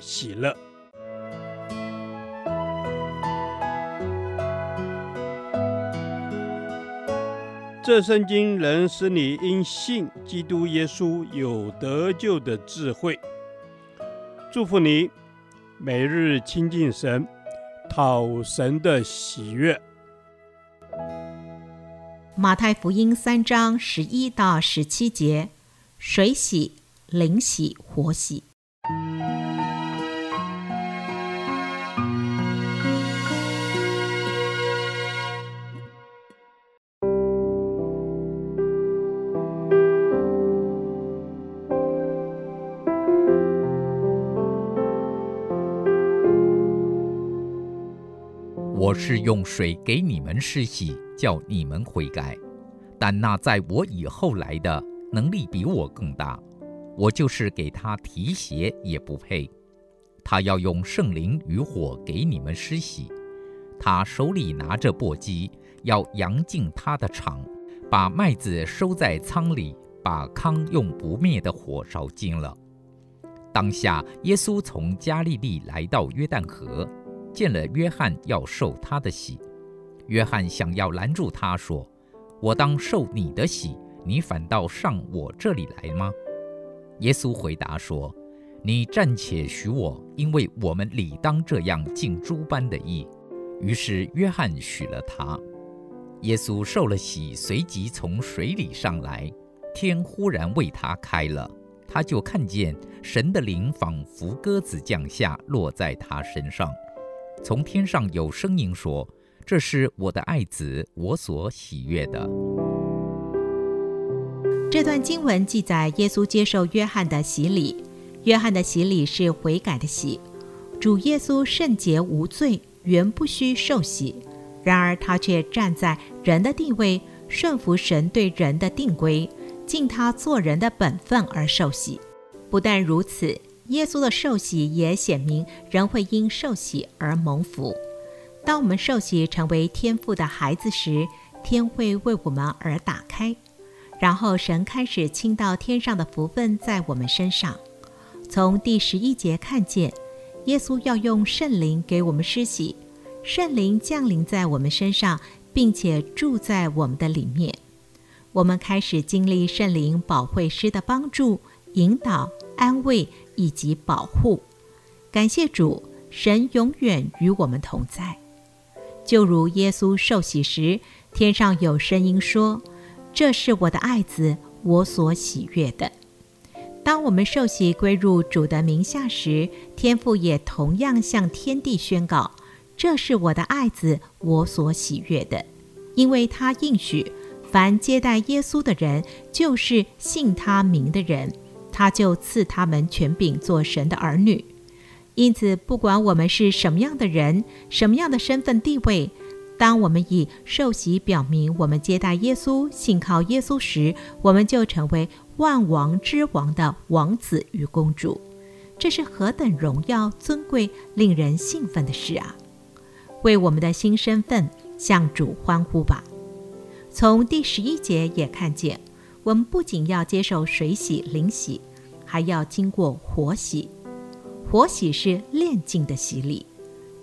喜乐。这圣经能使你因信基督耶稣有得救的智慧。祝福你，每日亲近神，讨神的喜悦。马太福音三章十一到十七节：水洗、灵洗、活洗。是用水给你们施洗，叫你们悔改。但那在我以后来的，能力比我更大，我就是给他提鞋也不配。他要用圣灵与火给你们施洗。他手里拿着簸箕，要扬净他的场，把麦子收在仓里，把糠用不灭的火烧尽了。当下，耶稣从加利利来到约旦河。见了约翰要受他的洗，约翰想要拦住他说：“我当受你的洗，你反倒上我这里来吗？”耶稣回答说：“你暂且许我，因为我们理当这样尽诸般的义。”于是约翰许了他。耶稣受了洗，随即从水里上来，天忽然为他开了，他就看见神的灵仿佛鸽子降下，落在他身上。从天上有声音说：“这是我的爱子，我所喜悦的。”这段经文记载耶稣接受约翰的洗礼。约翰的洗礼是悔改的洗。主耶稣圣洁无罪，原不需受洗，然而他却站在人的地位，顺服神对人的定规，尽他做人的本分而受洗。不但如此。耶稣的受洗也显明人会因受洗而蒙福。当我们受洗成为天父的孩子时，天会为我们而打开，然后神开始倾倒天上的福分在我们身上。从第十一节看见，耶稣要用圣灵给我们施洗，圣灵降临在我们身上，并且住在我们的里面。我们开始经历圣灵保惠师的帮助、引导、安慰。以及保护，感谢主，神永远与我们同在。就如耶稣受洗时，天上有声音说：“这是我的爱子，我所喜悦的。”当我们受洗归入主的名下时，天父也同样向天地宣告：“这是我的爱子，我所喜悦的。”因为他应许，凡接待耶稣的人，就是信他名的人。他就赐他们权柄做神的儿女，因此不管我们是什么样的人，什么样的身份地位，当我们以受洗表明我们接待耶稣、信靠耶稣时，我们就成为万王之王的王子与公主。这是何等荣耀、尊贵、令人兴奋的事啊！为我们的新身份向主欢呼吧！从第十一节也看见。我们不仅要接受水洗、灵洗，还要经过活洗。活洗是炼净的洗礼，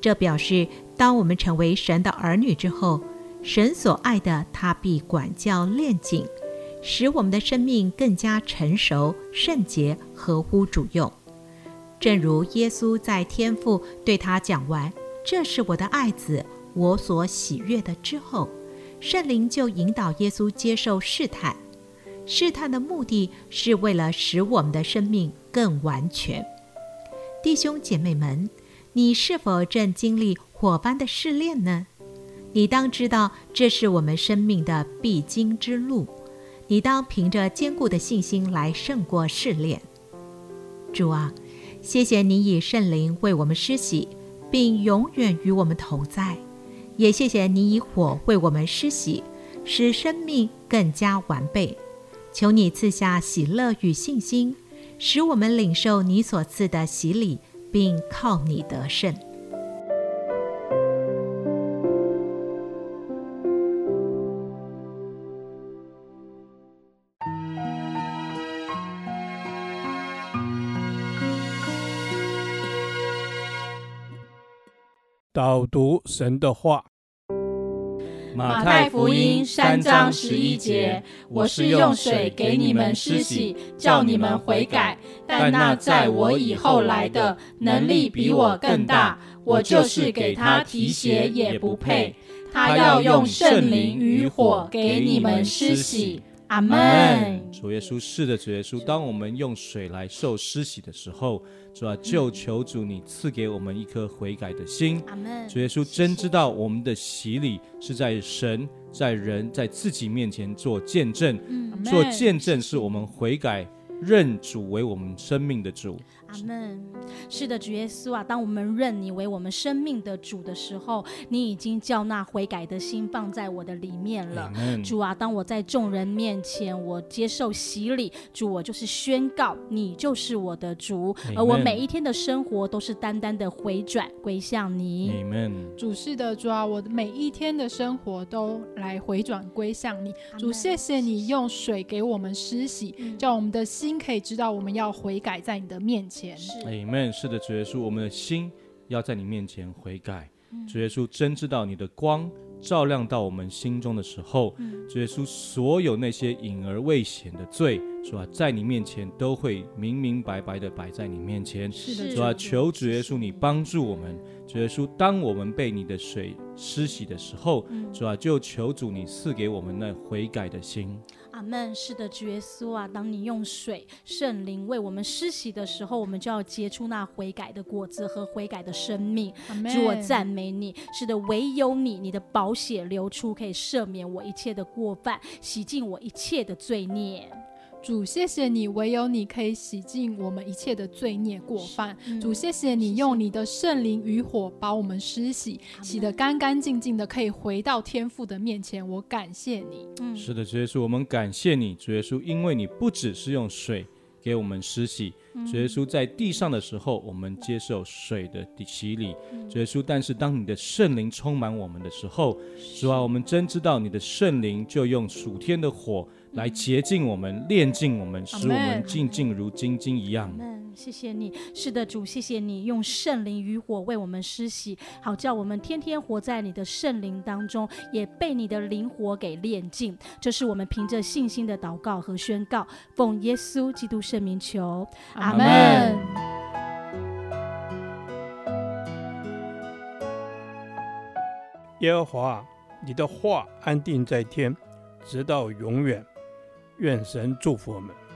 这表示当我们成为神的儿女之后，神所爱的他必管教炼净，使我们的生命更加成熟、圣洁、合乎主用。正如耶稣在天父对他讲完“这是我的爱子，我所喜悦的”之后，圣灵就引导耶稣接受试探。试探的目的是为了使我们的生命更完全。弟兄姐妹们，你是否正经历火般的试炼呢？你当知道，这是我们生命的必经之路。你当凭着坚固的信心来胜过试炼。主啊，谢谢你以圣灵为我们施洗，并永远与我们同在。也谢谢你以火为我们施洗，使生命更加完备。求你赐下喜乐与信心，使我们领受你所赐的洗礼，并靠你得胜。导读神的话，马太福音三章十一节：我是用水给你们施洗，叫你们悔改。但那在我以后来的，能力比我更大，我就是给他提鞋也不配。他要用圣灵与火给你们施洗。阿门。主耶稣，是的，主耶稣，当我们用水来受施洗的时候。主啊，就求主你赐给我们一颗悔改的心。主耶稣真知道我们的洗礼是在神、在人、在自己面前做见证，做见证是我们悔改。认主为我们生命的主，阿门。是的，主耶稣啊，当我们认你为我们生命的主的时候，你已经叫那悔改的心放在我的里面了。主啊，当我在众人面前我接受洗礼，主，我就是宣告你就是我的主，而我每一天的生活都是单单的回转归向你。主是的，主啊，我每一天的生活都来回转归向你。主，谢谢你用水给我们施洗，叫我们的心。心可以知道我们要悔改在你的面前。是，Amen。是的，主耶稣，我们的心要在你面前悔改。嗯、主耶稣，真知道你的光照亮到我们心中的时候，嗯、主耶稣，所有那些隐而未显的罪，是吧，在你面前都会明明白白的摆在你面前。是的，主啊，求主耶稣你帮助我们。主耶稣，当我们被你的水施洗的时候，嗯、主啊，就求主你赐给我们那悔改的心。阿门。是的，主耶稣啊，当你用水、圣灵为我们施洗的时候，我们就要结出那悔改的果子和悔改的生命。主，我赞美你。是的，唯有你，你的宝血流出，可以赦免我一切的过犯，洗净我一切的罪孽。主，谢谢你，唯有你可以洗净我们一切的罪孽过犯。嗯、主，谢谢你用你的圣灵与火把我们施洗，洗得干干净净的，可以回到天父的面前。我感谢你。嗯，是的，主耶稣，我们感谢你，主耶稣，因为你不只是用水给我们施洗，嗯、主耶稣在地上的时候，我们接受水的洗礼。嗯、主耶稣，但是当你的圣灵充满我们的时候，主啊，我们真知道你的圣灵就用属天的火。来洁净我们，炼净我们，使我们静静如金晶一样。谢谢你，是的，主，谢谢你用圣灵与火为我们施洗，好叫我们天天活在你的圣灵当中，也被你的灵火给炼净。这是我们凭着信心的祷告和宣告，奉耶稣基督圣名求，阿门。耶和华，你的话安定在天，直到永远。愿神祝福我们。